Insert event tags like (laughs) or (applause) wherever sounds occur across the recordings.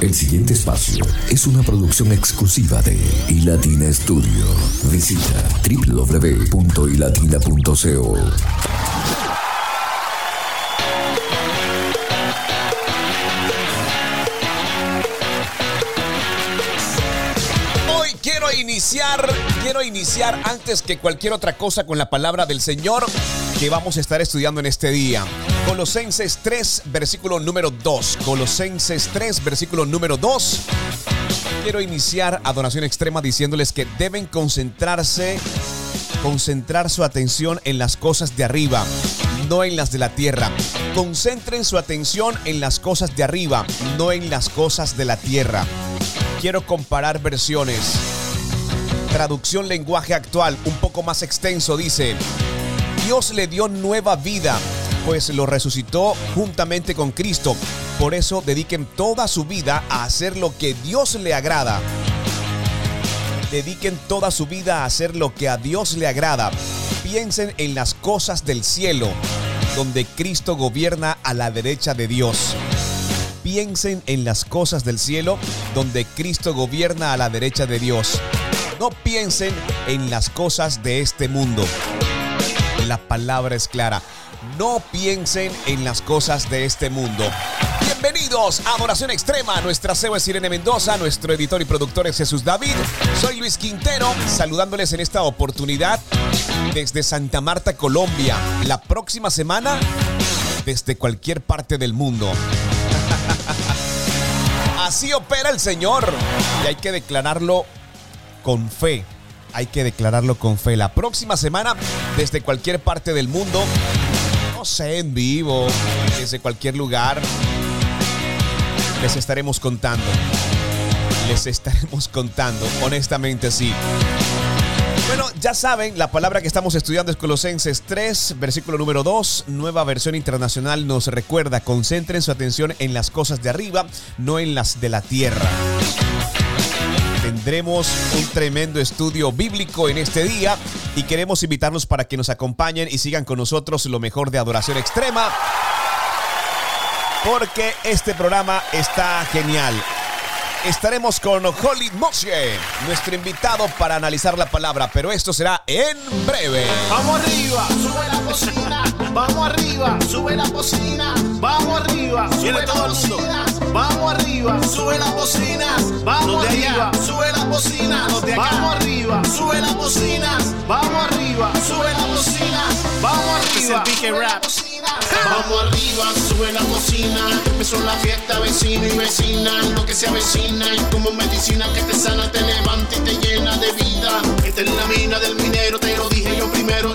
El siguiente espacio es una producción exclusiva de iLatina Studio. Visita www.ilatina.co. Hoy quiero iniciar, quiero iniciar antes que cualquier otra cosa con la palabra del Señor que vamos a estar estudiando en este día. Colosenses 3, versículo número 2. Colosenses 3, versículo número 2. Quiero iniciar adoración extrema diciéndoles que deben concentrarse, concentrar su atención en las cosas de arriba, no en las de la tierra. Concentren su atención en las cosas de arriba, no en las cosas de la tierra. Quiero comparar versiones. Traducción lenguaje actual, un poco más extenso, dice, Dios le dio nueva vida pues lo resucitó juntamente con Cristo. Por eso dediquen toda su vida a hacer lo que Dios le agrada. Dediquen toda su vida a hacer lo que a Dios le agrada. Piensen en las cosas del cielo, donde Cristo gobierna a la derecha de Dios. Piensen en las cosas del cielo, donde Cristo gobierna a la derecha de Dios. No piensen en las cosas de este mundo. La palabra es clara no piensen en las cosas de este mundo. Bienvenidos a Adoración Extrema. Nuestra CEO es Irene Mendoza, nuestro editor y productor es Jesús David. Soy Luis Quintero, saludándoles en esta oportunidad desde Santa Marta, Colombia. La próxima semana, desde cualquier parte del mundo. Así opera el Señor y hay que declararlo con fe. Hay que declararlo con fe. La próxima semana, desde cualquier parte del mundo, no en vivo, desde cualquier lugar, les estaremos contando. Les estaremos contando, honestamente sí. Bueno, ya saben, la palabra que estamos estudiando es Colosenses 3, versículo número 2, nueva versión internacional nos recuerda, concentren su atención en las cosas de arriba, no en las de la tierra. Tendremos un tremendo estudio bíblico en este día y queremos invitarlos para que nos acompañen y sigan con nosotros lo mejor de adoración extrema. Porque este programa está genial. Estaremos con Holly Moshe, nuestro invitado para analizar la palabra, pero esto será en breve. Vamos arriba, sube la cocina vamos arriba, sube la bocina, vamos arriba, sube todo el mundo. Vamos arriba, sube las bocinas, vamos arriba, sube las bocinas, vamos arriba, sube las bocinas, vamos arriba, sube las bocinas, vamos arriba. Rap. Vamos arriba, sube la bocina. Empezó la fiesta, vecino y vecina. Lo que se avecina es como medicina que te sana, te levanta y te llena de vida. Esta es la mina del minero, te lo dije yo primero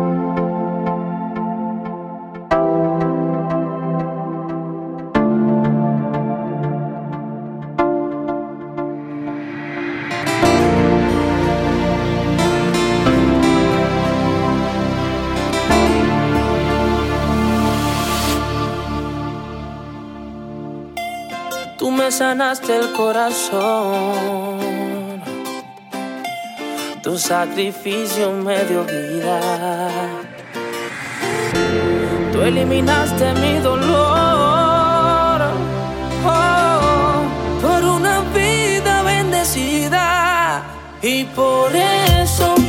Sanaste el corazón. Tu sacrificio me dio vida. Tú eliminaste mi dolor. Oh, por una vida bendecida. Y por eso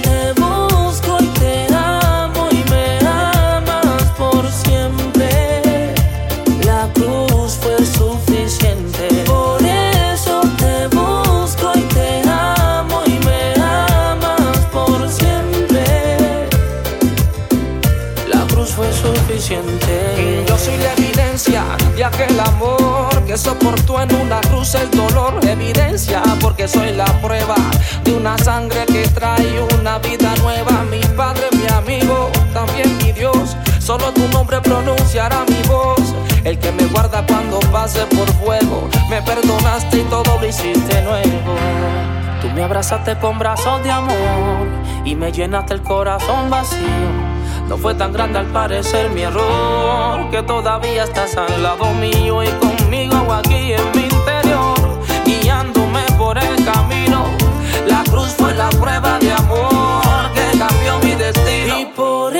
de aquel amor que soportó en una cruz el dolor. Evidencia porque soy la prueba de una sangre que trae una vida nueva. Mi padre, mi amigo, también mi Dios. Solo tu nombre pronunciará mi voz. El que me guarda cuando pase por fuego. Me perdonaste y todo lo hiciste nuevo. me abrazaste con brazos de amor y me llenaste el corazón vacío. No fue tan grande al parecer mi error, que todavía estás al lado mío y conmigo aquí en mi interior, guiándome por el camino. La cruz fue la prueba de amor que cambió mi destino. Y por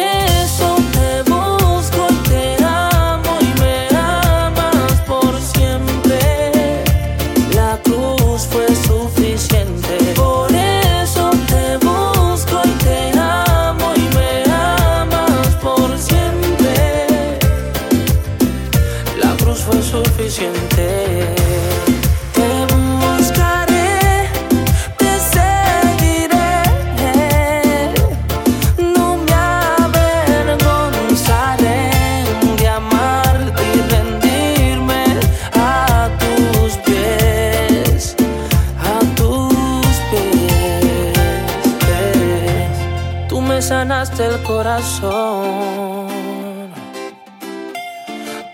Te buscaré, te seguiré. No me avergonzaré de amarte y rendirme a tus pies, a tus pies. Tú me sanaste el corazón.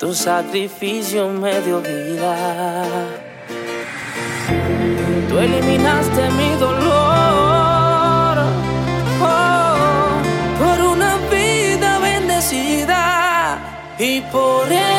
Tu sacrificio me dio vida. Tú eliminaste mi dolor oh, por una vida bendecida y por eso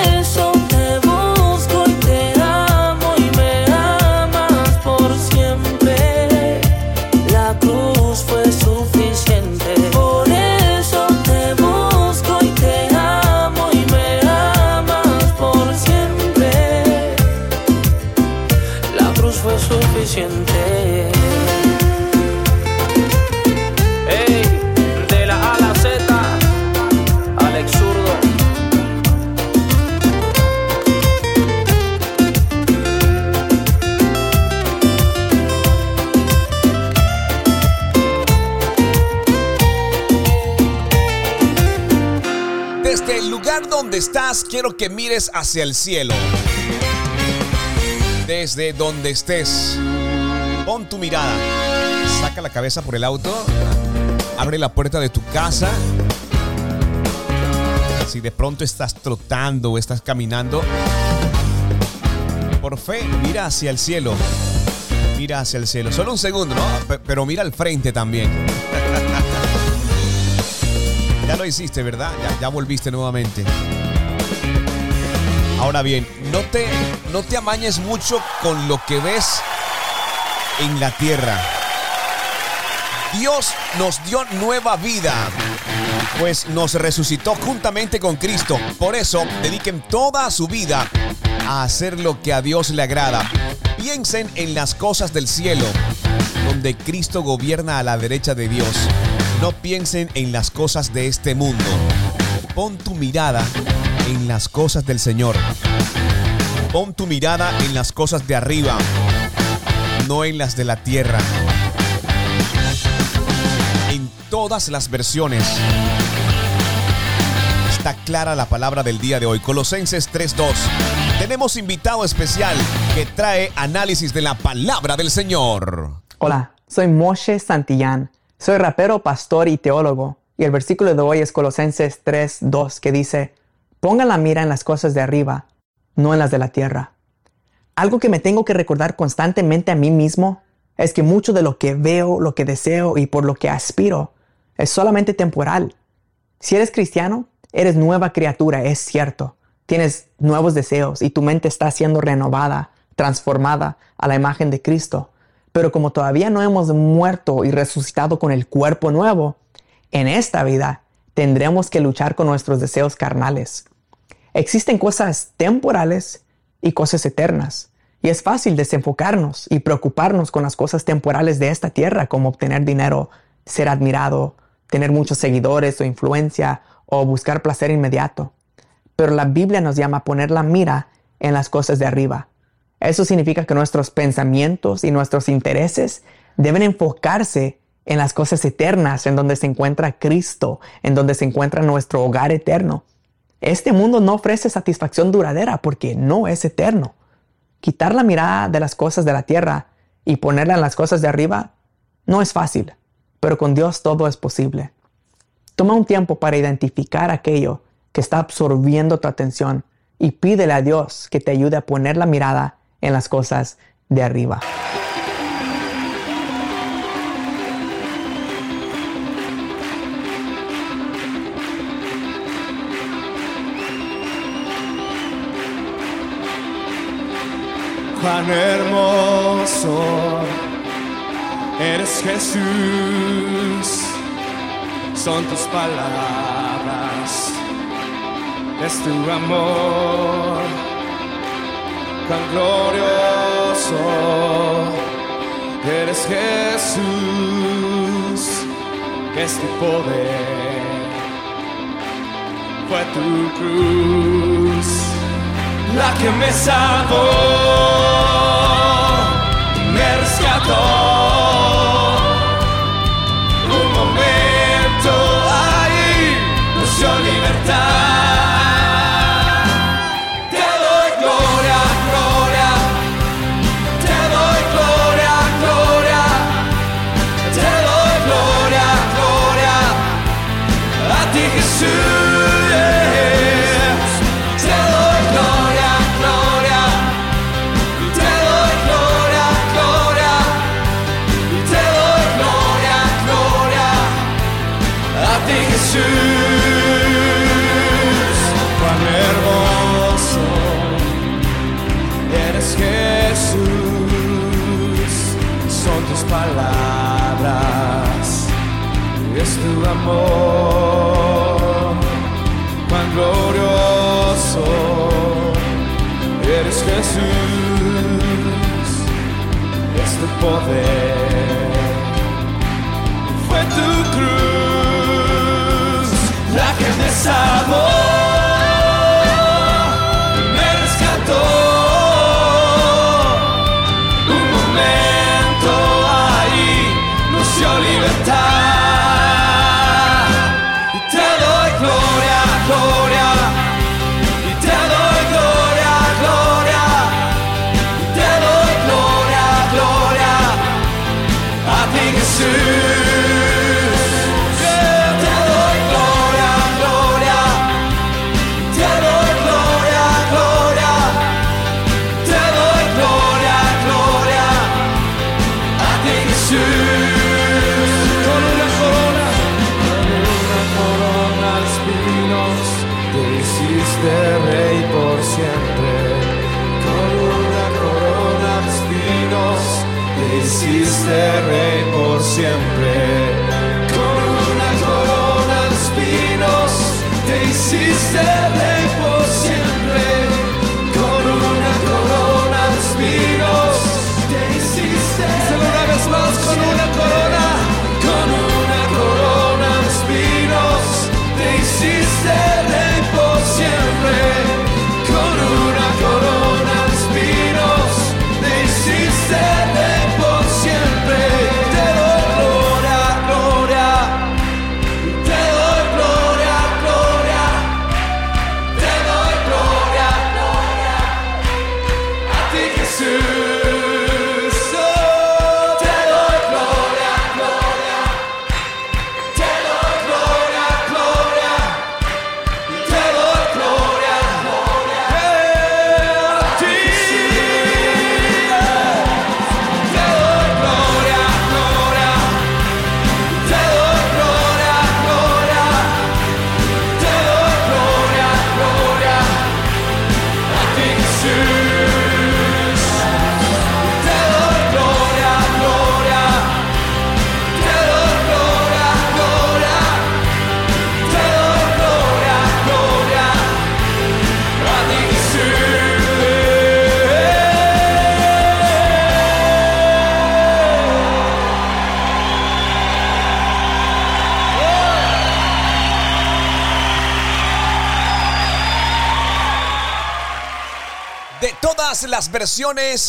estás, quiero que mires hacia el cielo. Desde donde estés, pon tu mirada. Saca la cabeza por el auto. Abre la puerta de tu casa. Si de pronto estás trotando o estás caminando, por fe, mira hacia el cielo. Mira hacia el cielo. Solo un segundo, ¿no? Pe- Pero mira al frente también. (laughs) Ya lo hiciste, ¿verdad? Ya, ya volviste nuevamente. Ahora bien, no te, no te amañes mucho con lo que ves en la tierra. Dios nos dio nueva vida, pues nos resucitó juntamente con Cristo. Por eso, dediquen toda su vida a hacer lo que a Dios le agrada. Piensen en las cosas del cielo, donde Cristo gobierna a la derecha de Dios. No piensen en las cosas de este mundo. Pon tu mirada en las cosas del Señor. Pon tu mirada en las cosas de arriba, no en las de la tierra. En todas las versiones está clara la palabra del día de hoy. Colosenses 3.2. Tenemos invitado especial que trae análisis de la palabra del Señor. Hola, soy Moshe Santillán. Soy rapero, pastor y teólogo. Y el versículo de hoy es Colosenses 3.2 que dice, pongan la mira en las cosas de arriba, no en las de la tierra. Algo que me tengo que recordar constantemente a mí mismo es que mucho de lo que veo, lo que deseo y por lo que aspiro es solamente temporal. Si eres cristiano, eres nueva criatura, es cierto. Tienes nuevos deseos y tu mente está siendo renovada, transformada a la imagen de Cristo. Pero como todavía no hemos muerto y resucitado con el cuerpo nuevo, en esta vida tendremos que luchar con nuestros deseos carnales. Existen cosas temporales y cosas eternas. Y es fácil desenfocarnos y preocuparnos con las cosas temporales de esta tierra, como obtener dinero, ser admirado, tener muchos seguidores o influencia, o buscar placer inmediato. Pero la Biblia nos llama a poner la mira en las cosas de arriba. Eso significa que nuestros pensamientos y nuestros intereses deben enfocarse en las cosas eternas, en donde se encuentra Cristo, en donde se encuentra nuestro hogar eterno. Este mundo no ofrece satisfacción duradera porque no es eterno. Quitar la mirada de las cosas de la tierra y ponerla en las cosas de arriba no es fácil, pero con Dios todo es posible. Toma un tiempo para identificar aquello que está absorbiendo tu atención y pídele a Dios que te ayude a poner la mirada en las cosas de arriba. Cuán hermoso eres Jesús, son tus palabras, es tu amor, cuán glorioso eres Jesús, es tu poder, fue tu cruz la que me salvó, me rescató.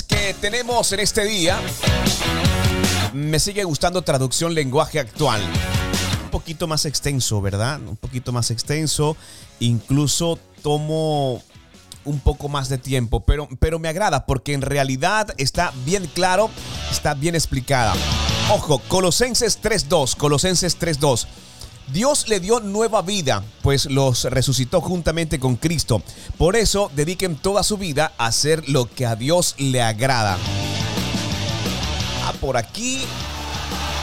Que tenemos en este día, me sigue gustando traducción lenguaje actual. Un poquito más extenso, ¿verdad? Un poquito más extenso. Incluso tomo un poco más de tiempo, pero, pero me agrada porque en realidad está bien claro, está bien explicada. Ojo, Colosenses 3.2, Colosenses 3.2. Dios le dio nueva vida, pues los resucitó juntamente con Cristo. Por eso dediquen toda su vida a hacer lo que a Dios le agrada. Ah, por aquí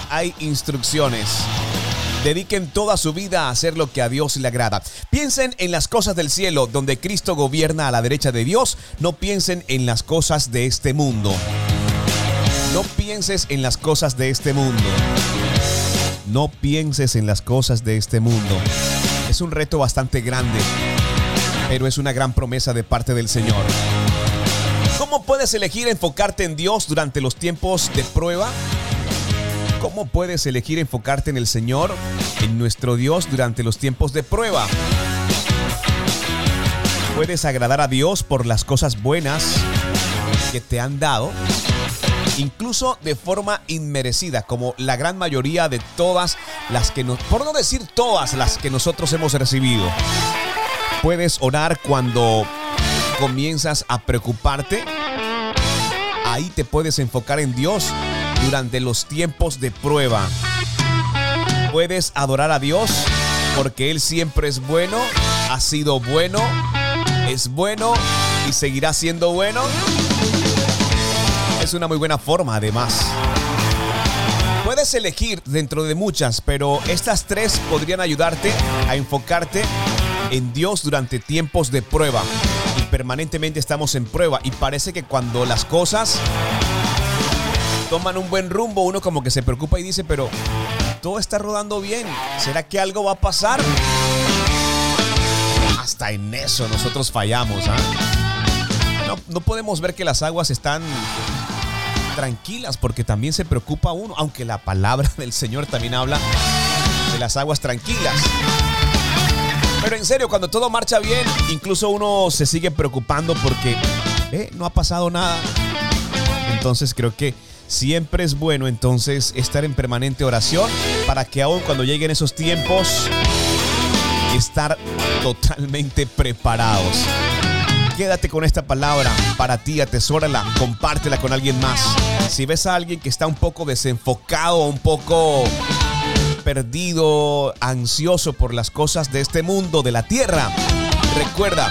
hay instrucciones. Dediquen toda su vida a hacer lo que a Dios le agrada. Piensen en las cosas del cielo, donde Cristo gobierna a la derecha de Dios. No piensen en las cosas de este mundo. No pienses en las cosas de este mundo. No pienses en las cosas de este mundo. Es un reto bastante grande, pero es una gran promesa de parte del Señor. ¿Cómo puedes elegir enfocarte en Dios durante los tiempos de prueba? ¿Cómo puedes elegir enfocarte en el Señor, en nuestro Dios durante los tiempos de prueba? Puedes agradar a Dios por las cosas buenas que te han dado, incluso de forma inmerecida, como la gran mayoría de todas las que nos, por no decir todas las que nosotros hemos recibido. Puedes orar cuando comienzas a preocuparte. Ahí te puedes enfocar en Dios durante los tiempos de prueba. Puedes adorar a Dios porque Él siempre es bueno, ha sido bueno, es bueno y seguirá siendo bueno. Es una muy buena forma además. Puedes elegir dentro de muchas, pero estas tres podrían ayudarte a enfocarte en Dios durante tiempos de prueba. Y permanentemente estamos en prueba y parece que cuando las cosas toman un buen rumbo, uno como que se preocupa y dice, pero todo está rodando bien. ¿Será que algo va a pasar? Hasta en eso nosotros fallamos. ¿ah? No, no podemos ver que las aguas están tranquilas porque también se preocupa uno, aunque la palabra del Señor también habla de las aguas tranquilas. Pero en serio, cuando todo marcha bien, incluso uno se sigue preocupando porque no ha pasado nada. Entonces creo que siempre es bueno entonces estar en permanente oración para que aún cuando lleguen esos tiempos, estar totalmente preparados. Quédate con esta palabra para ti, atesórala, compártela con alguien más. Si ves a alguien que está un poco desenfocado, un poco perdido, ansioso por las cosas de este mundo, de la tierra, recuerda,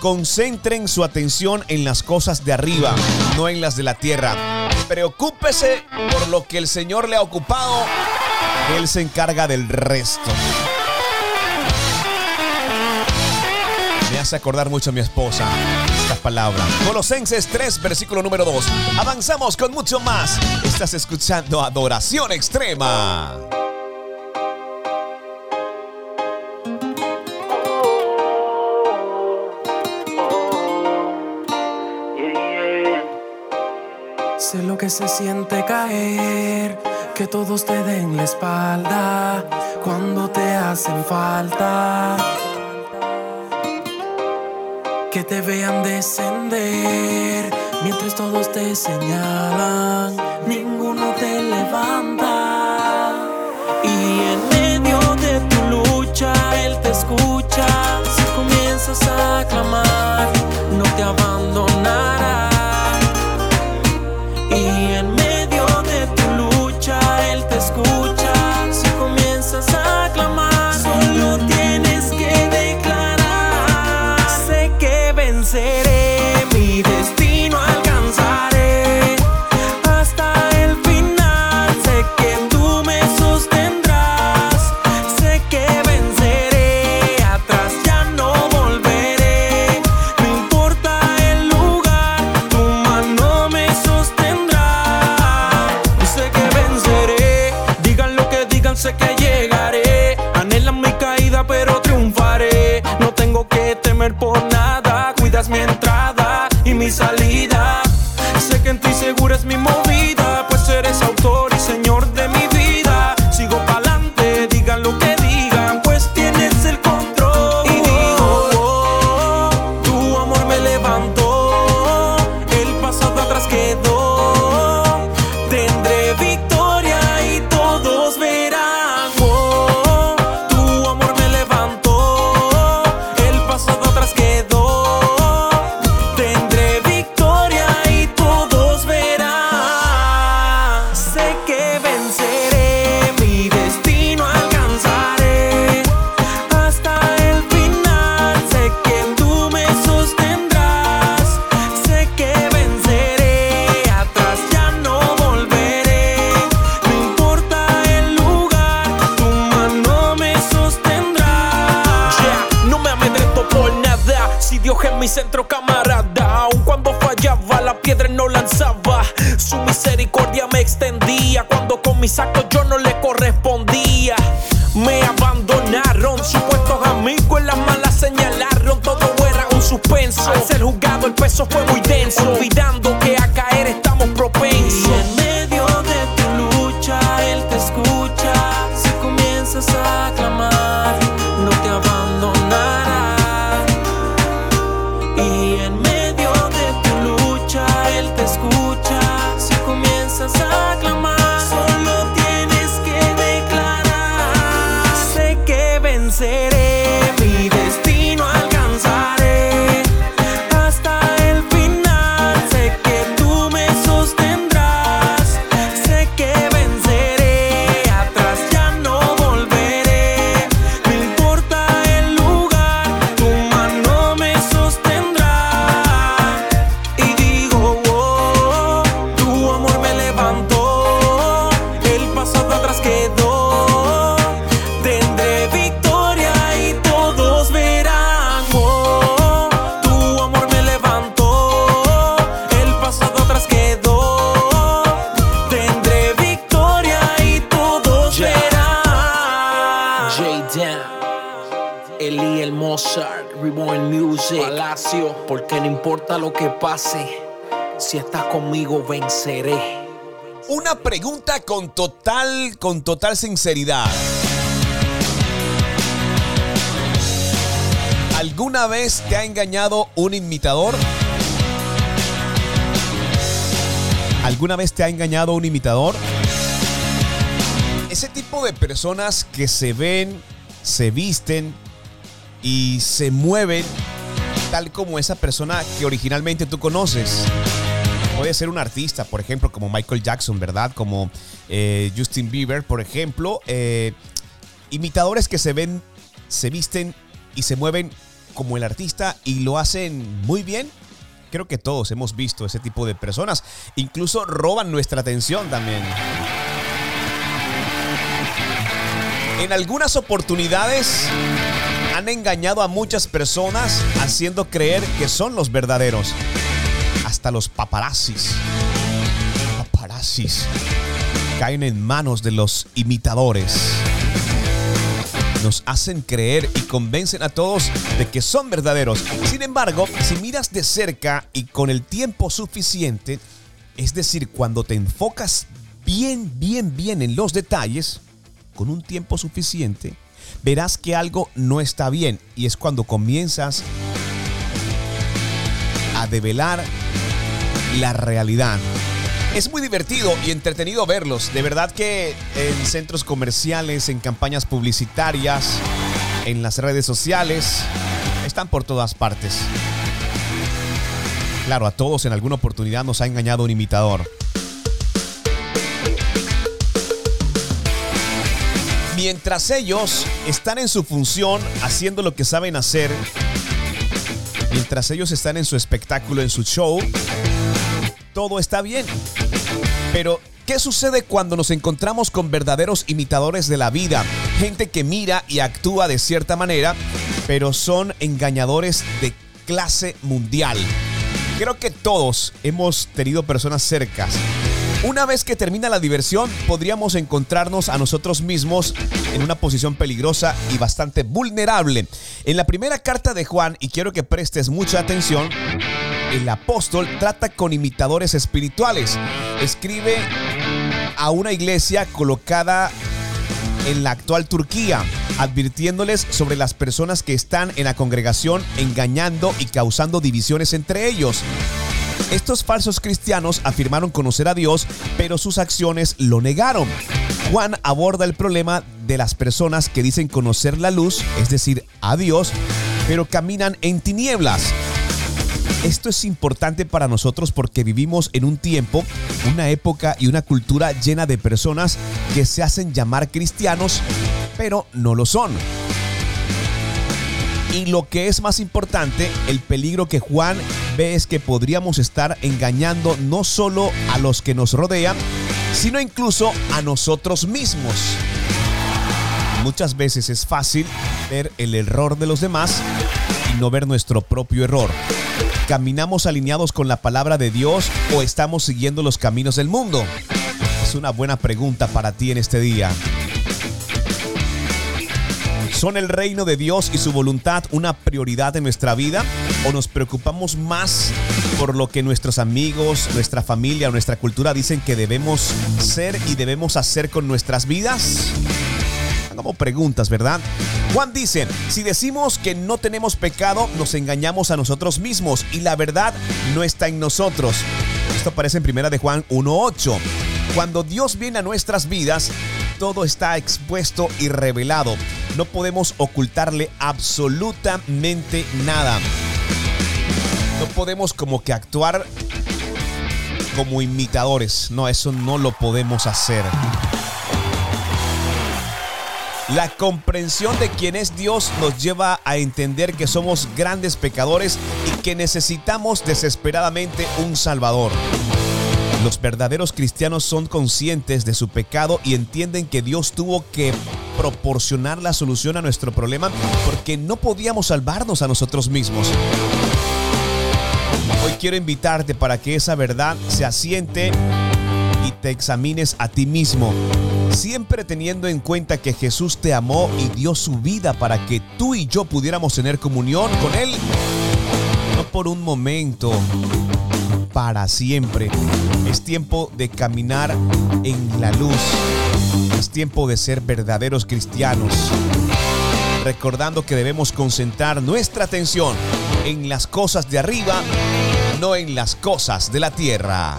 concentren su atención en las cosas de arriba, no en las de la tierra. Preocúpese por lo que el Señor le ha ocupado, Él se encarga del resto. Me hace acordar mucho a mi esposa palabra. Colosenses 3, versículo número 2. Avanzamos con mucho más. Estás escuchando Adoración Extrema. Sé lo que se siente caer, que todos te den la espalda cuando te hacen falta. Que te vean descender mientras todos te señalan, ninguno te levanta. Y en medio de tu lucha, Él te escucha. Si comienzas a clamar, no te abandonará. Con total, con total sinceridad. ¿Alguna vez te ha engañado un imitador? ¿Alguna vez te ha engañado un imitador? Ese tipo de personas que se ven, se visten y se mueven tal como esa persona que originalmente tú conoces. Puede ser un artista, por ejemplo, como Michael Jackson, ¿verdad? Como eh, Justin Bieber, por ejemplo. Eh, imitadores que se ven, se visten y se mueven como el artista y lo hacen muy bien. Creo que todos hemos visto ese tipo de personas. Incluso roban nuestra atención también. En algunas oportunidades han engañado a muchas personas haciendo creer que son los verdaderos. Hasta los paparazzis. Paparazzis caen en manos de los imitadores. Nos hacen creer y convencen a todos de que son verdaderos. Sin embargo, si miras de cerca y con el tiempo suficiente, es decir, cuando te enfocas bien, bien, bien en los detalles, con un tiempo suficiente, verás que algo no está bien y es cuando comienzas a develar la realidad. Es muy divertido y entretenido verlos. De verdad que en centros comerciales, en campañas publicitarias, en las redes sociales, están por todas partes. Claro, a todos en alguna oportunidad nos ha engañado un imitador. Mientras ellos están en su función haciendo lo que saben hacer, mientras ellos están en su espectáculo, en su show, todo está bien. Pero, ¿qué sucede cuando nos encontramos con verdaderos imitadores de la vida? Gente que mira y actúa de cierta manera, pero son engañadores de clase mundial. Creo que todos hemos tenido personas cercas. Una vez que termina la diversión, podríamos encontrarnos a nosotros mismos en una posición peligrosa y bastante vulnerable. En la primera carta de Juan, y quiero que prestes mucha atención, el apóstol trata con imitadores espirituales. Escribe a una iglesia colocada en la actual Turquía, advirtiéndoles sobre las personas que están en la congregación engañando y causando divisiones entre ellos. Estos falsos cristianos afirmaron conocer a Dios, pero sus acciones lo negaron. Juan aborda el problema de las personas que dicen conocer la luz, es decir, a Dios, pero caminan en tinieblas. Esto es importante para nosotros porque vivimos en un tiempo, una época y una cultura llena de personas que se hacen llamar cristianos, pero no lo son. Y lo que es más importante, el peligro que Juan ve es que podríamos estar engañando no solo a los que nos rodean, sino incluso a nosotros mismos. Muchas veces es fácil ver el error de los demás y no ver nuestro propio error. ¿Caminamos alineados con la palabra de Dios o estamos siguiendo los caminos del mundo? Es una buena pregunta para ti en este día. ¿Son el reino de Dios y su voluntad una prioridad en nuestra vida? ¿O nos preocupamos más por lo que nuestros amigos, nuestra familia nuestra cultura dicen que debemos ser y debemos hacer con nuestras vidas? Hagamos preguntas, ¿verdad? Juan dice, si decimos que no tenemos pecado, nos engañamos a nosotros mismos y la verdad no está en nosotros. Esto aparece en primera de Juan 1.8. Cuando Dios viene a nuestras vidas, todo está expuesto y revelado. No podemos ocultarle absolutamente nada. No podemos como que actuar como imitadores. No, eso no lo podemos hacer. La comprensión de quién es Dios nos lleva a entender que somos grandes pecadores y que necesitamos desesperadamente un Salvador. Los verdaderos cristianos son conscientes de su pecado y entienden que Dios tuvo que proporcionar la solución a nuestro problema porque no podíamos salvarnos a nosotros mismos. Hoy quiero invitarte para que esa verdad se asiente y te examines a ti mismo, siempre teniendo en cuenta que Jesús te amó y dio su vida para que tú y yo pudiéramos tener comunión con Él, no por un momento, para siempre. Es tiempo de caminar en la luz. Es tiempo de ser verdaderos cristianos. Recordando que debemos concentrar nuestra atención en las cosas de arriba, no en las cosas de la tierra.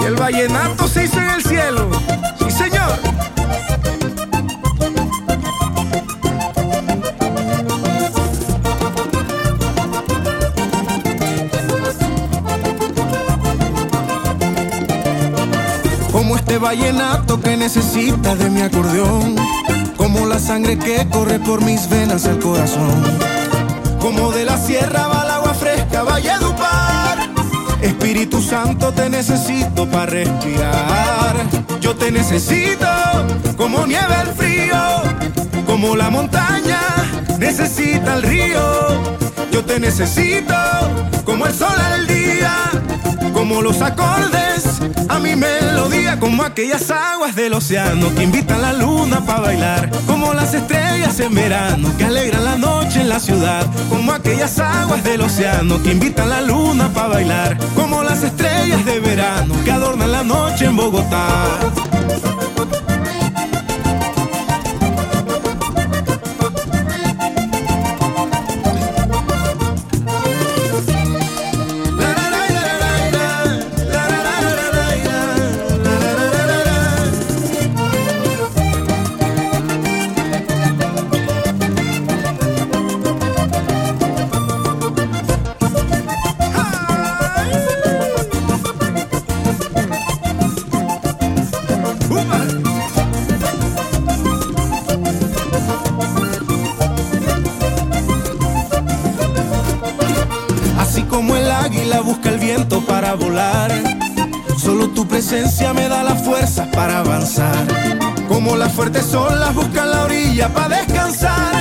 Y el vallenato se hizo en el cielo. Sí, señor. Este vallenato que necesita de mi acordeón. Como la sangre que corre por mis venas al corazón. Como de la sierra va el agua fresca, Valledupar. Espíritu Santo te necesito para respirar. Yo te necesito como nieve el frío, como la montaña necesita el río. Yo te necesito como el sol al día, como los acordes. A mi melodía, como aquellas aguas del océano que invitan la luna para bailar, como las estrellas en verano que alegran la noche en la ciudad, como aquellas aguas del océano que invitan la luna para bailar, como las estrellas de verano que adornan la noche en Bogotá. Presencia me da la fuerza para avanzar. Como las fuertes olas buscan la orilla para descansar,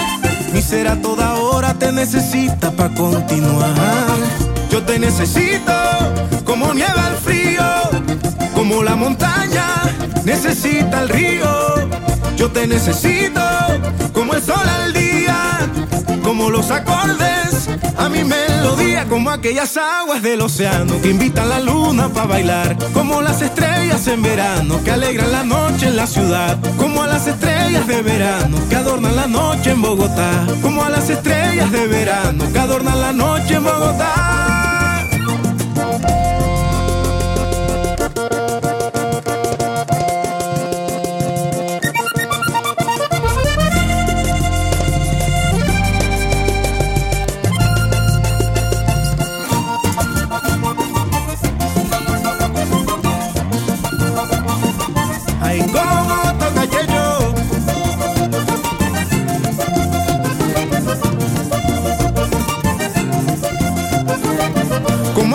mi ser a toda hora te necesita para continuar. Yo te necesito como nieve al frío, como la montaña necesita el río. Yo te necesito como el sol al día, como los acordes a mi melodía, como aquellas aguas del océano que invitan la luna para bailar, como las estrellas en verano que alegran la noche en la ciudad, como a las estrellas de verano que adornan la noche en Bogotá, como a las estrellas de verano que adornan la noche en Bogotá.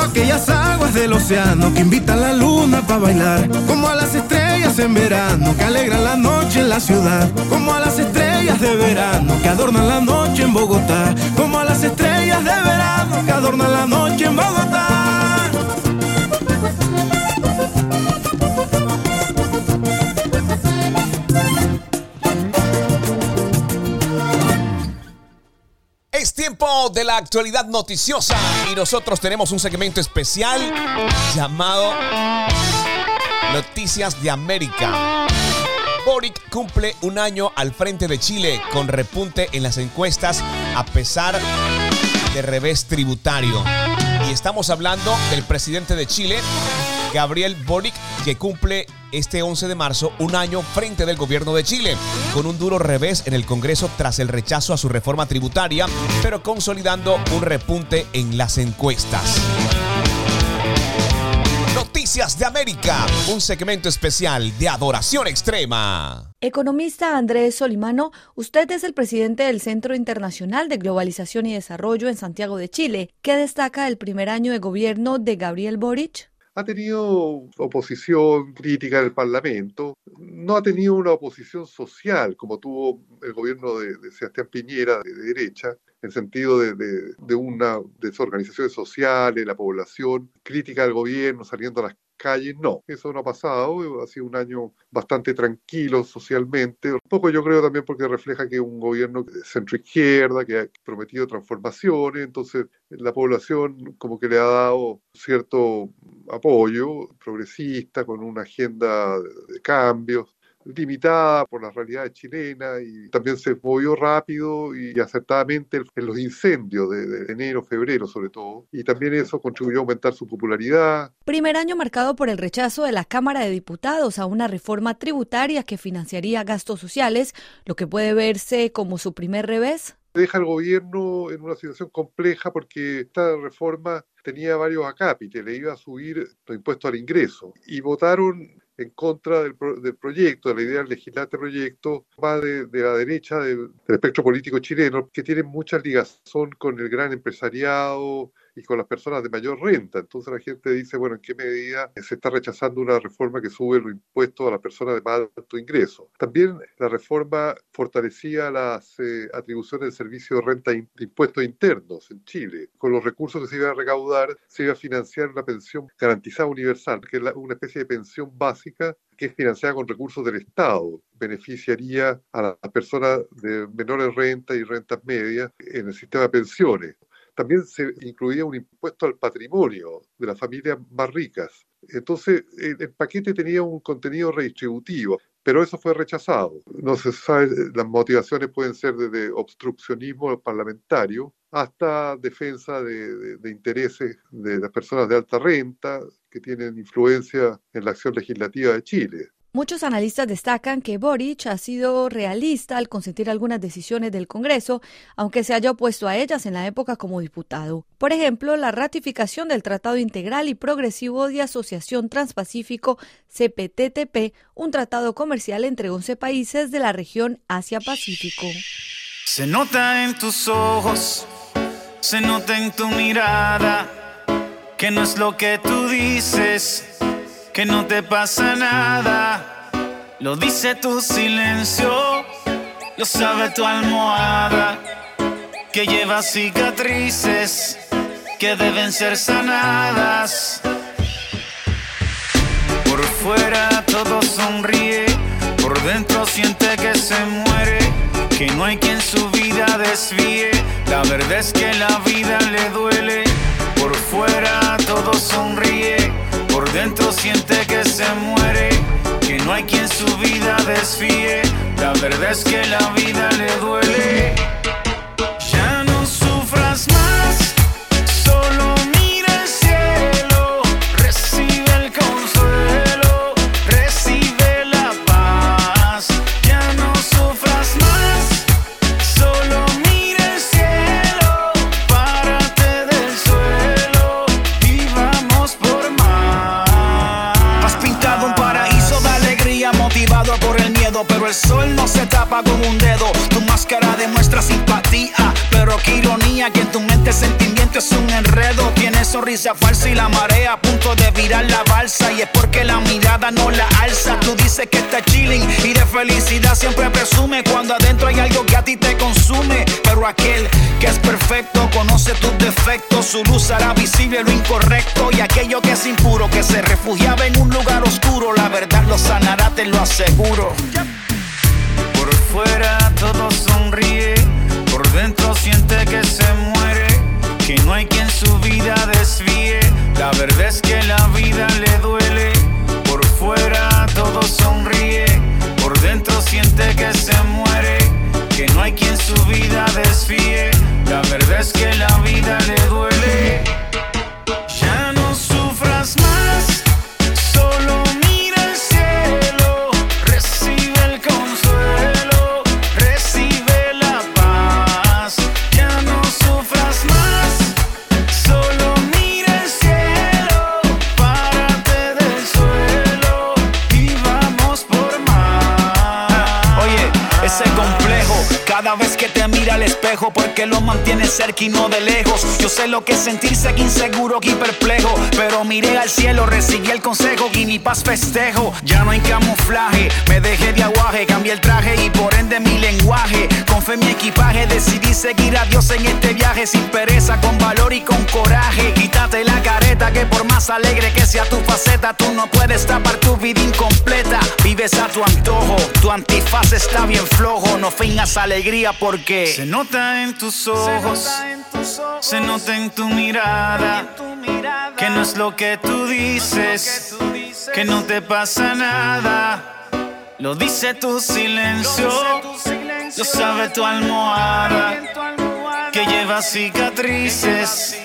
Aquellas aguas del océano que invitan la luna para bailar. Como a las estrellas en verano que alegran la noche en la ciudad. Como a las estrellas de verano que adornan la noche en Bogotá. Como a las estrellas de verano que adornan la noche en Bogotá. Tiempo de la actualidad noticiosa y nosotros tenemos un segmento especial llamado Noticias de América. Boric cumple un año al frente de Chile con repunte en las encuestas a pesar de revés tributario. Y estamos hablando del presidente de Chile, Gabriel Boric, que cumple este 11 de marzo un año frente del gobierno de Chile, con un duro revés en el Congreso tras el rechazo a su reforma tributaria, pero consolidando un repunte en las encuestas. Noticias de América, un segmento especial de adoración extrema. Economista Andrés Solimano, usted es el presidente del Centro Internacional de Globalización y Desarrollo en Santiago de Chile. ¿Qué destaca el primer año de gobierno de Gabriel Boric? Ha tenido oposición crítica en Parlamento, no ha tenido una oposición social como tuvo el gobierno de, de Sebastián Piñera de, derecha, en sentido de, de, de una desorganizaciones sociales, la población, crítica al gobierno, saliendo a las calles, no, eso no ha pasado, ha sido un año bastante tranquilo socialmente, un poco yo creo también porque refleja que un gobierno de centro izquierda que ha prometido transformaciones, entonces la población como que le ha dado cierto apoyo progresista con una agenda de cambios limitada por las realidades chilenas y también se movió rápido y acertadamente en los incendios de, de, enero, febrero sobre todo, y también eso contribuyó a aumentar su popularidad. Primer año marcado por el rechazo de la Cámara de Diputados a una reforma tributaria que financiaría gastos sociales, lo que puede verse como su primer revés. Deja al gobierno en una situación compleja porque esta reforma tenía varios acápites, le iba a subir los impuestos al ingreso. Y votaron en contra del, pro, del, proyecto, de la idea de legislar este proyecto, va de, de la derecha de, del espectro político chileno, que tiene mucha ligación con el gran empresariado y con las personas de mayor renta. Entonces la gente dice, bueno, ¿en qué medida se está rechazando una reforma que sube los impuestos a las personas de más alto ingreso? También la reforma fortalecía las eh, atribuciones del servicio de renta de impuestos internos en Chile. Con los recursos que se iban a recaudar, se iba a financiar una pensión garantizada universal, que es la, una especie de pensión básica que es financiada con recursos del Estado, beneficiaría a las personas de menores rentas y rentas medias en el sistema de pensiones. También se incluía un impuesto al patrimonio de las familias más ricas. Entonces, el paquete tenía un contenido redistributivo, pero eso fue rechazado. No se sabe, las motivaciones pueden ser desde obstruccionismo parlamentario hasta defensa de, de, intereses de las personas de alta renta que tienen influencia en la acción legislativa de Chile. Muchos analistas destacan que Boric ha sido realista al consentir algunas decisiones del Congreso, aunque se haya opuesto a ellas en la época como diputado. Por ejemplo, la ratificación del Tratado Integral y Progresivo de Asociación Transpacífico CPTTP, un tratado comercial entre 11 países de la región Asia-Pacífico. Se nota en tus ojos, se nota en tu mirada, que no es lo que tú dices que no te pasa nada. Lo dice tu silencio, lo sabe tu almohada, que lleva cicatrices que deben ser sanadas. Por fuera todo sonríe, por dentro siente que se muere, que no hay quien su vida desvíe. La verdad es que la vida le duele, por fuera todo sonríe por dentro siente que se muere, que no hay quien su vida desfíe. La verdad es que la vida le duele. Pero el sol no se tapa con un dedo. Más máscara demuestra simpatía. Pero qué ironía que en tu mente sentimiento es un enredo. Tienes sonrisa falsa y la marea a punto de virar la balsa. Y es porque la mirada no la alza. Tú dices que está chilling y de felicidad siempre presume cuando adentro hay algo que a ti te consume. Pero aquel que es perfecto conoce tus defectos. Su luz hará visible lo incorrecto. Y aquello que es impuro, que se refugiaba en un lugar oscuro, la verdad lo sanará, te lo aseguro. Por fuera todo sonríe, por dentro siente que se muere, que no hay quien su vida desvíe. La verdad es que la vida le duele, por fuera todo sonríe, por dentro siente que se muere, que no hay quien su vida desvíe. La verdad es que la vida le duele. Porque lo mantiene cerca y no de lejos. Yo sé lo que es sentirse aquí inseguro y perplejo, pero miré al cielo, recibí el consejo y mi paz festejo. Ya no hay camuflaje, me dejé de aguaje, cambié el traje y por ende mi lenguaje. Con fe en mi equipaje decidí seguir a Dios en este viaje sin pereza, con valor y con coraje. Quítate la careta que por más alegre que sea tu faceta, tú no puedes tapar tu vida incompleta. Vives a tu antojo, tu antifaz está bien flojo, no fingas alegría porque se nota en tus ojos, se nota en tu mirada, que no es lo que tú dices, que no te pasa nada. Lo dice tu silencio, lo sabe tu almohada, que lleva cicatrices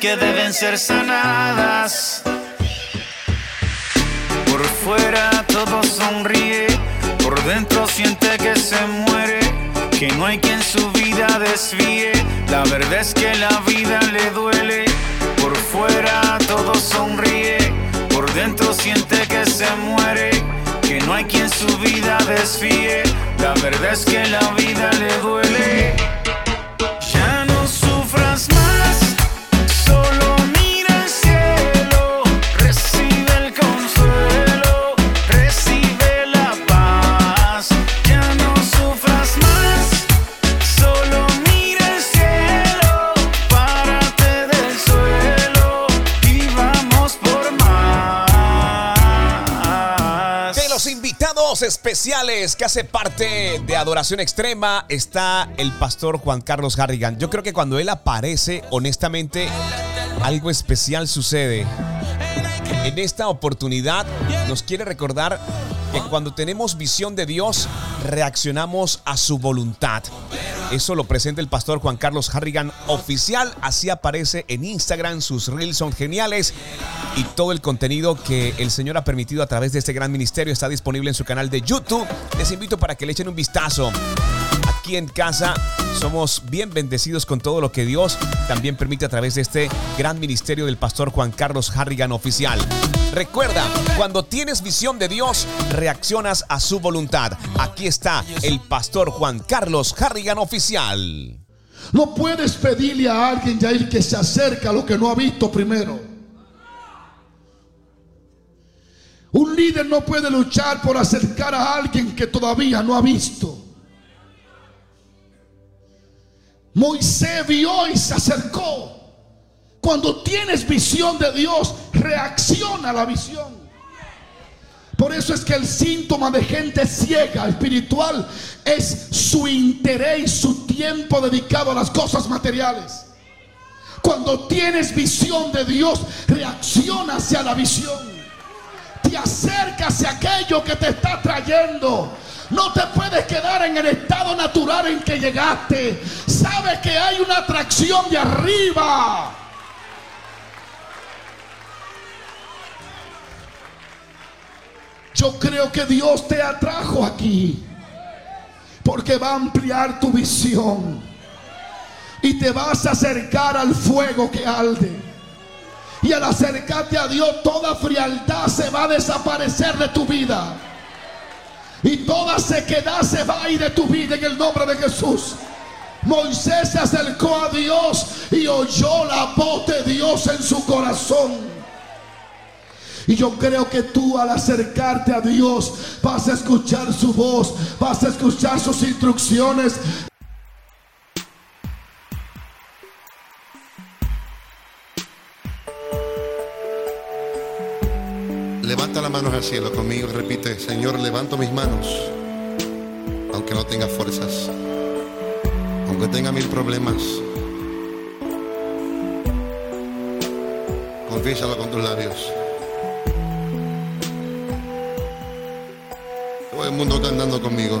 que deben ser sanadas. Por fuera todo sonríe, por dentro siente que se muere, que no hay quien su vida desvíe. La verdad es que la vida le duele. Por fuera todo sonríe, por dentro siente que se muere, que no hay quien su vida desvíe. La verdad es que la vida le duele. Especiales que hace parte de Adoración Extrema está el pastor Juan Carlos Harrigan. Yo creo que cuando él aparece, honestamente, algo especial sucede. En esta oportunidad nos quiere recordar cuando tenemos visión de Dios, reaccionamos a su voluntad. Eso lo presenta el pastor Juan Carlos Harrigan oficial. Así aparece en Instagram. Sus reels son geniales. Y todo el contenido que el Señor ha permitido a través de este gran ministerio está disponible en su canal de YouTube. Les invito para que le echen un vistazo. Aquí en casa somos bien bendecidos con todo lo que Dios también permite a través de este gran ministerio del pastor Juan Carlos Harrigan oficial. Recuerda, cuando tienes visión de Dios, reaccionas a su voluntad. Aquí está el pastor Juan Carlos Harrigan oficial. No puedes pedirle a alguien, Yair, que se acerque a lo que no ha visto primero. Un líder no puede luchar por acercar a alguien que todavía no ha visto. Moisés vio y se acercó. Cuando tienes visión de Dios, reacciona a la visión. Por eso es que el síntoma de gente ciega espiritual es su interés su tiempo dedicado a las cosas materiales. Cuando tienes visión de Dios, reacciona hacia la visión. Te acercas a aquello que te está trayendo. No te puedes quedar en el estado natural en que llegaste. Sabes que hay una atracción de arriba. Yo creo que Dios te atrajo aquí. Porque va a ampliar tu visión. Y te vas a acercar al fuego que arde. Y al acercarte a Dios, toda frialdad se va a desaparecer de tu vida. Y toda sequedad se va ir de tu vida en el nombre de Jesús. Moisés se acercó a Dios y oyó la voz de Dios en su corazón. Y yo creo que tú al acercarte a Dios vas a escuchar su voz, vas a escuchar sus instrucciones. Las manos al cielo conmigo y repite, Señor, levanto mis manos, aunque no tenga fuerzas, aunque tenga mil problemas. Confiésalo con tus labios. Todo el mundo está andando conmigo.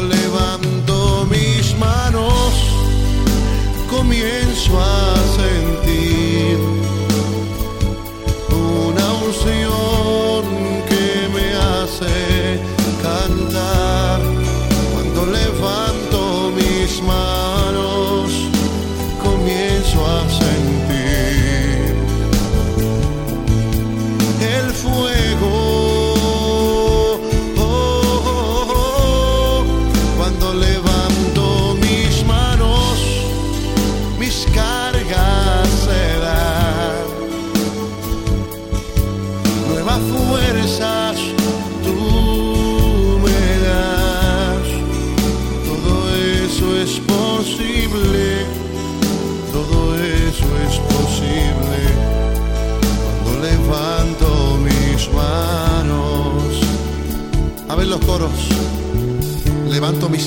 Levanto mis manos, comienzo a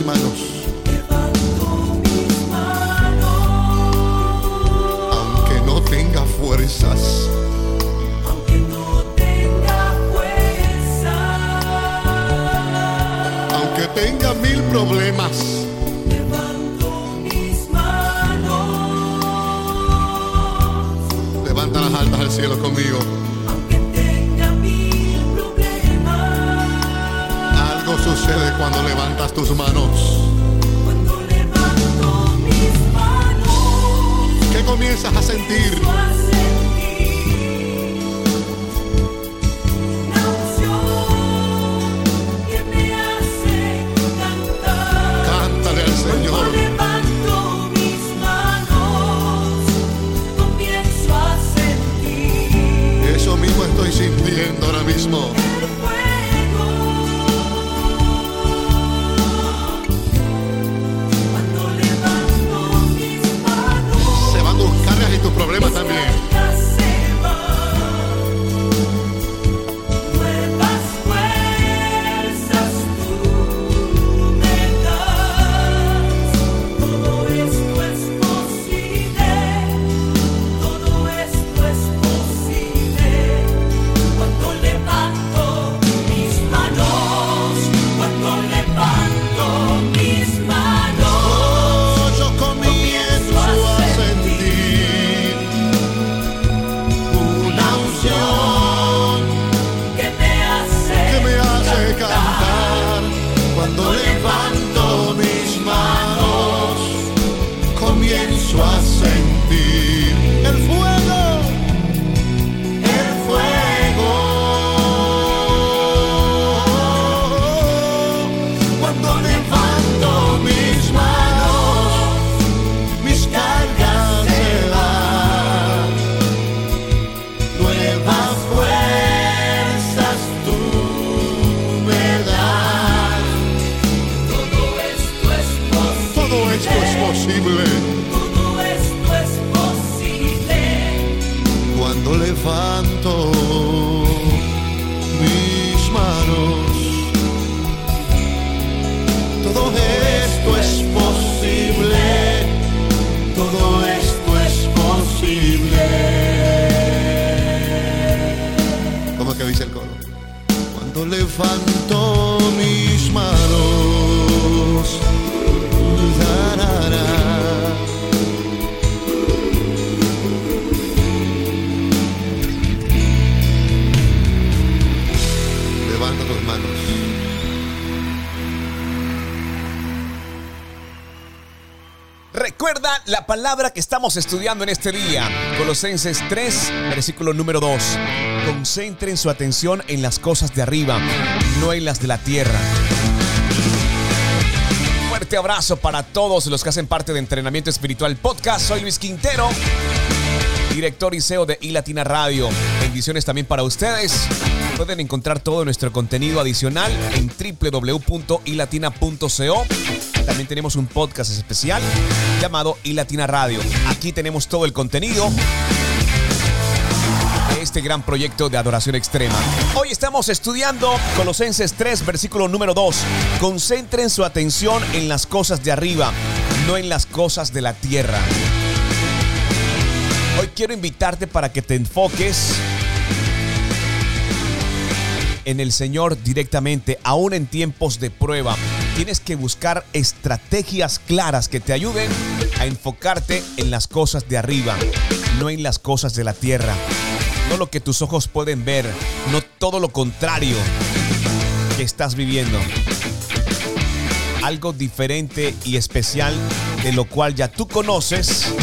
manos. Levantas tus manos. ¿Qué comienzas a sentir? Cántale al Señor. Eso mismo estoy sintiendo ahora mismo. Se van tus cargas y tus problemas palabra que estamos estudiando en este día. Colosenses 3, versículo número 2. Concentren su atención en las cosas de arriba, no en las de la tierra. Fuerte abrazo para todos los que hacen parte de Entrenamiento Espiritual Podcast. Soy Luis Quintero, director y CEO de iLatina Radio. Bendiciones también para ustedes. Pueden encontrar todo nuestro contenido adicional en www.ilatina.co. También tenemos un podcast especial llamado iLatina Radio. Aquí tenemos todo el contenido de este gran proyecto de adoración extrema. Hoy estamos estudiando Colosenses 3, versículo número 2. Concentren su atención en las cosas de arriba, no en las cosas de la tierra. Hoy quiero invitarte para que te enfoques en el Señor directamente, aún en tiempos de prueba. Tienes que buscar estrategias claras que te ayuden a enfocarte en las cosas de arriba, no en las cosas de la tierra. No lo que tus ojos pueden ver, no todo lo contrario que estás viviendo. Algo diferente y especial de lo cual ya tú conoces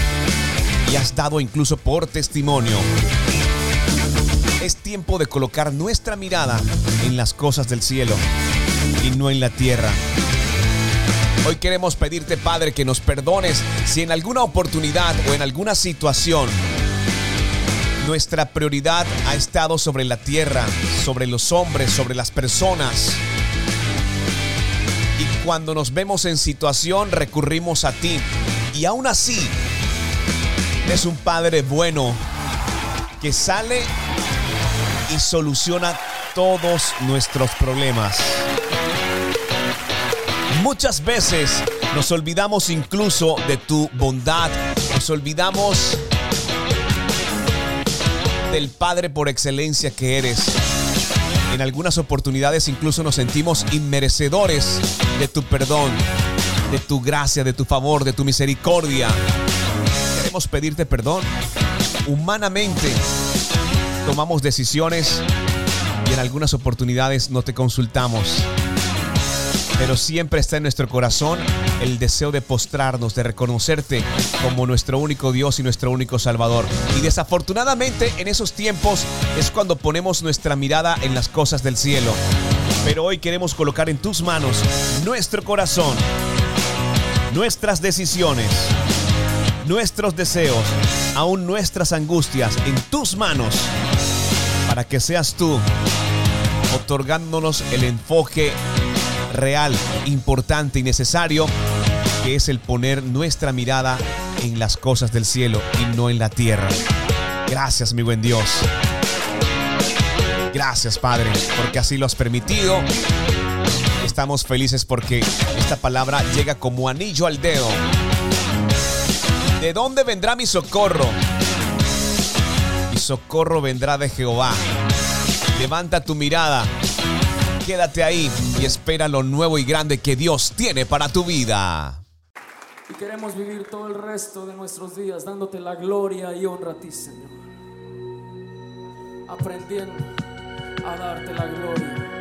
y has dado incluso por testimonio. Es tiempo de colocar nuestra mirada en las cosas del cielo y no en la tierra. Hoy queremos pedirte, Padre, que nos perdones si en alguna oportunidad o en alguna situación nuestra prioridad ha estado sobre la tierra, sobre los hombres, sobre las personas. Y cuando nos vemos en situación recurrimos a ti. Y aún así, es un Padre bueno que sale y soluciona todos nuestros problemas. Muchas veces nos olvidamos incluso de tu bondad, nos olvidamos del Padre por excelencia que eres. En algunas oportunidades incluso nos sentimos inmerecedores de tu perdón, de tu gracia, de tu favor, de tu misericordia. Queremos pedirte perdón. Humanamente tomamos decisiones y en algunas oportunidades no te consultamos. Pero siempre está en nuestro corazón el deseo de postrarnos, de reconocerte como nuestro único Dios y nuestro único Salvador. Y desafortunadamente en esos tiempos es cuando ponemos nuestra mirada en las cosas del cielo. Pero hoy queremos colocar en tus manos nuestro corazón, nuestras decisiones, nuestros deseos, aún nuestras angustias en tus manos, para que seas tú otorgándonos el enfoque real, importante y necesario, que es el poner nuestra mirada en las cosas del cielo y no en la tierra. Gracias, mi buen Dios. Gracias, Padre, porque así lo has permitido. Estamos felices porque esta palabra llega como anillo al dedo. ¿De dónde vendrá mi socorro? Socorro vendrá de Jehová. Levanta tu mirada Quédate ahí y espera lo nuevo y grande que Dios tiene para tu vida. Y queremos vivir todo el resto de nuestros días dándote la gloria y honra a ti, Señor. Aprendiendo a darte la gloria.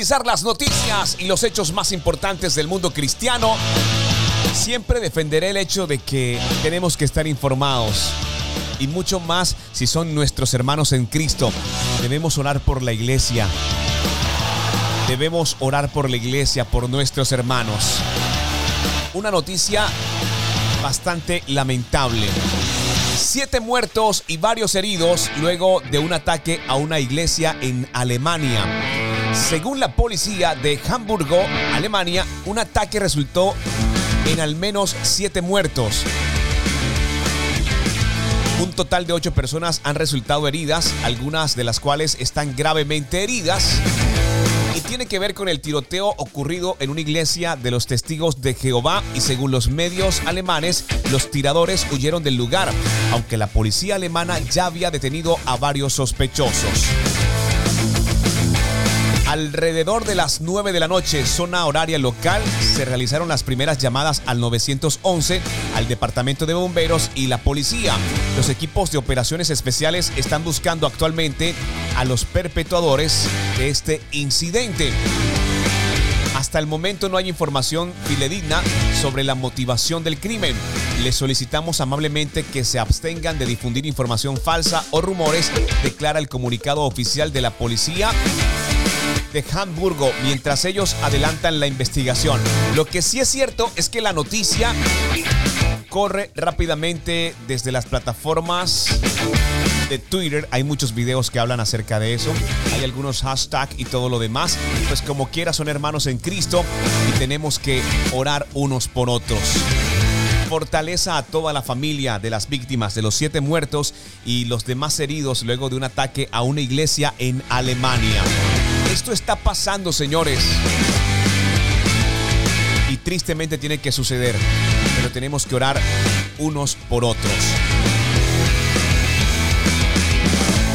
Actualizar las noticias y los hechos más importantes del mundo cristiano. Siempre defenderé el hecho de que tenemos que estar informados y mucho más si son nuestros hermanos en Cristo. Debemos orar por la iglesia. Debemos orar por la iglesia, por nuestros hermanos. Una noticia bastante lamentable. Siete muertos y varios heridos luego de un ataque a una iglesia en Alemania. Según la policía de Hamburgo, Alemania, un ataque resultó en al menos siete muertos. Un total de ocho personas han resultado heridas, algunas de las cuales están gravemente heridas. Y tiene que ver con el tiroteo ocurrido en una iglesia de los testigos de Jehová y según los medios alemanes, los tiradores huyeron del lugar, aunque la policía alemana ya había detenido a varios sospechosos. Alrededor de las 9 de la noche, zona horaria local, se realizaron las primeras llamadas al 911, al Departamento de Bomberos y la policía. Los equipos de operaciones especiales están buscando actualmente a los perpetuadores de este incidente. Hasta el momento no hay información fidedigna sobre la motivación del crimen. Les solicitamos amablemente que se abstengan de difundir información falsa o rumores, declara el comunicado oficial de la policía de Hamburgo mientras ellos adelantan la investigación. Lo que sí es cierto es que la noticia corre rápidamente desde las plataformas de Twitter. Hay muchos videos que hablan acerca de eso. Hay algunos hashtags y todo lo demás. Pues como quiera son hermanos en Cristo y tenemos que orar unos por otros fortaleza a toda la familia de las víctimas de los siete muertos y los demás heridos luego de un ataque a una iglesia en Alemania. Esto está pasando, señores. Y tristemente tiene que suceder, pero tenemos que orar unos por otros.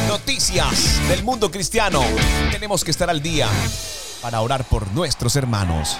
Noticias del mundo cristiano. Tenemos que estar al día para orar por nuestros hermanos.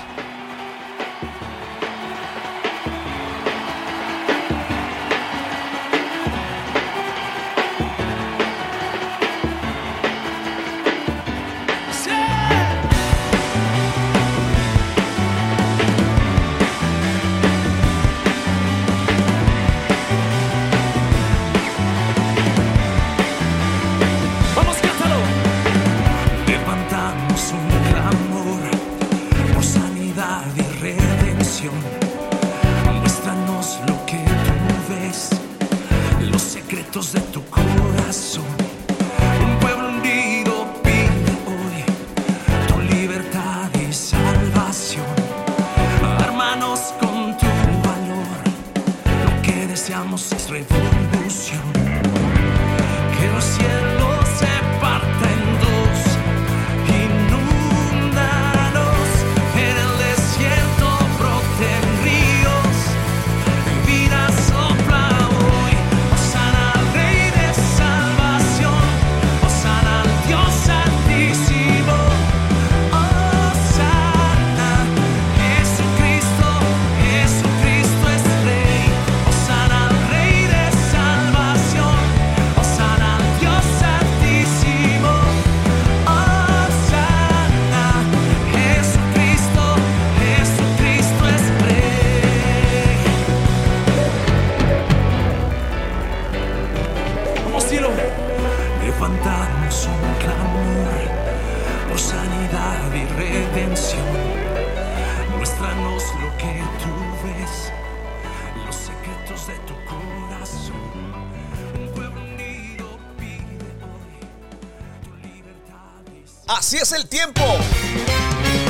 Así es el tiempo.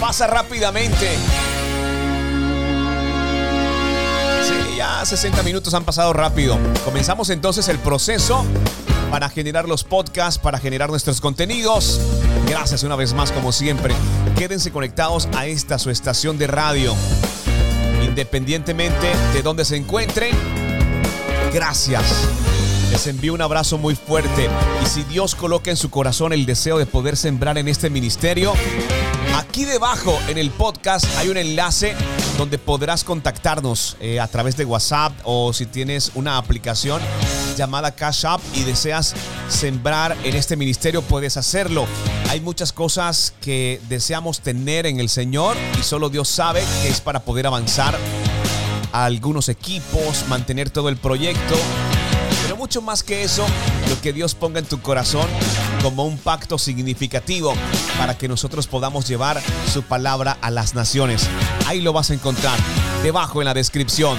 Pasa rápidamente. Sí, ya 60 minutos han pasado rápido. Comenzamos entonces el proceso para generar los podcasts, para generar nuestros contenidos. Gracias una vez más, como siempre. Quédense conectados a esta su estación de radio. Independientemente de donde se encuentren, gracias. Les envío un abrazo muy fuerte y si Dios coloca en su corazón el deseo de poder sembrar en este ministerio, aquí debajo en el podcast hay un enlace donde podrás contactarnos eh, a través de WhatsApp o si tienes una aplicación llamada Cash App y deseas sembrar en este ministerio, puedes hacerlo. Hay muchas cosas que deseamos tener en el Señor y solo Dios sabe que es para poder avanzar a algunos equipos, mantener todo el proyecto. Pero mucho más que eso, lo que Dios ponga en tu corazón como un pacto significativo para que nosotros podamos llevar su palabra a las naciones. Ahí lo vas a encontrar debajo en la descripción.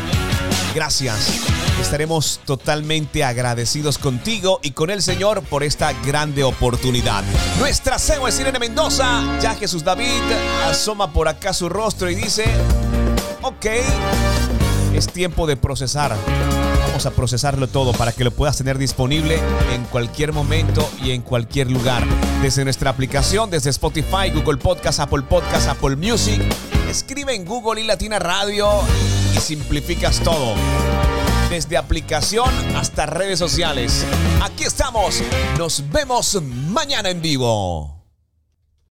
Gracias. Estaremos totalmente agradecidos contigo y con el Señor por esta grande oportunidad. Nuestra CEO es Irene Mendoza. Ya Jesús David asoma por acá su rostro y dice, ok, es tiempo de procesar. A procesarlo todo para que lo puedas tener disponible en cualquier momento y en cualquier lugar. Desde nuestra aplicación, desde Spotify, Google Podcast, Apple Podcast, Apple Music. Escribe en Google y Latina Radio y simplificas todo. Desde aplicación hasta redes sociales. Aquí estamos. Nos vemos mañana en vivo.